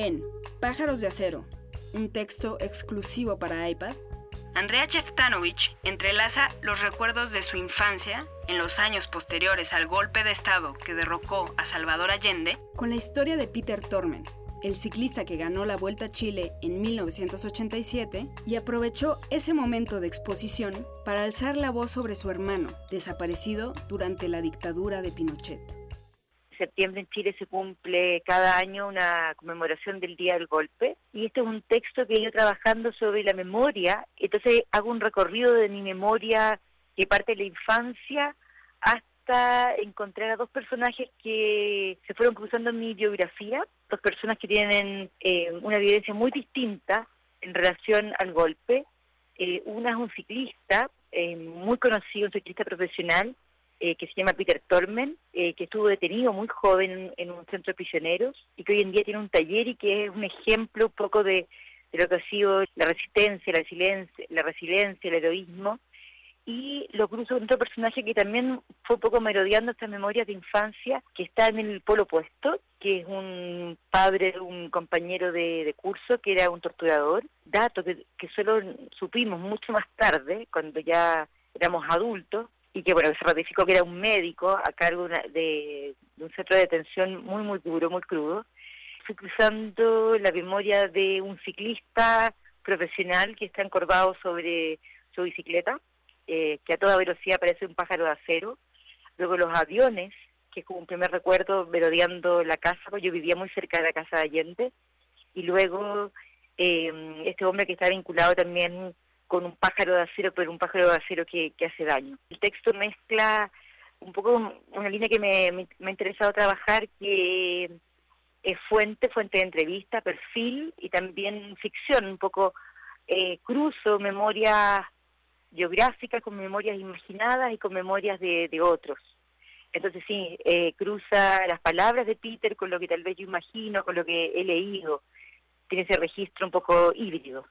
En Pájaros de Acero, un texto exclusivo para iPad, Andrea Cheftanovich entrelaza los recuerdos de su infancia en los años posteriores al golpe de Estado que derrocó a Salvador Allende con la historia de Peter Tormen, el ciclista que ganó la Vuelta a Chile en 1987 y aprovechó ese momento de exposición para alzar la voz sobre su hermano, desaparecido durante la dictadura de Pinochet septiembre en Chile se cumple cada año una conmemoración del Día del Golpe y este es un texto que he ido trabajando sobre la memoria, entonces hago un recorrido de mi memoria que parte de la infancia hasta encontrar a dos personajes que se fueron cruzando en mi biografía, dos personas que tienen eh, una vivencia muy distinta en relación al golpe. Eh, una es un ciclista eh, muy conocido, un ciclista profesional, eh, que se llama Peter Tormen, eh, que estuvo detenido muy joven en un centro de prisioneros y que hoy en día tiene un taller y que es un ejemplo un poco de, lo que ha sido la resistencia, la resiliencia, la resiliencia, el heroísmo. Y lo cruzo con otro personaje que también fue un poco merodeando estas memorias de infancia, que está en el polo opuesto, que es un padre un compañero de, curso que era un torturador. Dato que solo supimos mucho más tarde, cuando ya éramos adultos, y que bueno se ratificó que era un médico a cargo de, un centro de detención muy muy duro, muy crudo. Fui cruzando la memoria de un ciclista profesional que está encorvado sobre su bicicleta, eh, que a toda velocidad parece un pájaro de acero. Luego los aviones, que es como un primer recuerdo merodeando la casa, porque yo vivía muy cerca de la casa de Allende. Y luego eh, este hombre que está vinculado también con un pájaro de acero, pero un pájaro de acero que, hace daño. El texto mezcla un poco una línea que me, ha interesado trabajar, que es fuente, fuente de entrevista, perfil y también ficción, un poco eh, cruzo memorias biográficas con memorias imaginadas y con memorias de, otros. Entonces sí, eh, cruza las palabras de Peter con lo que tal vez yo imagino, con lo que he leído. Tiene ese registro un poco híbrido.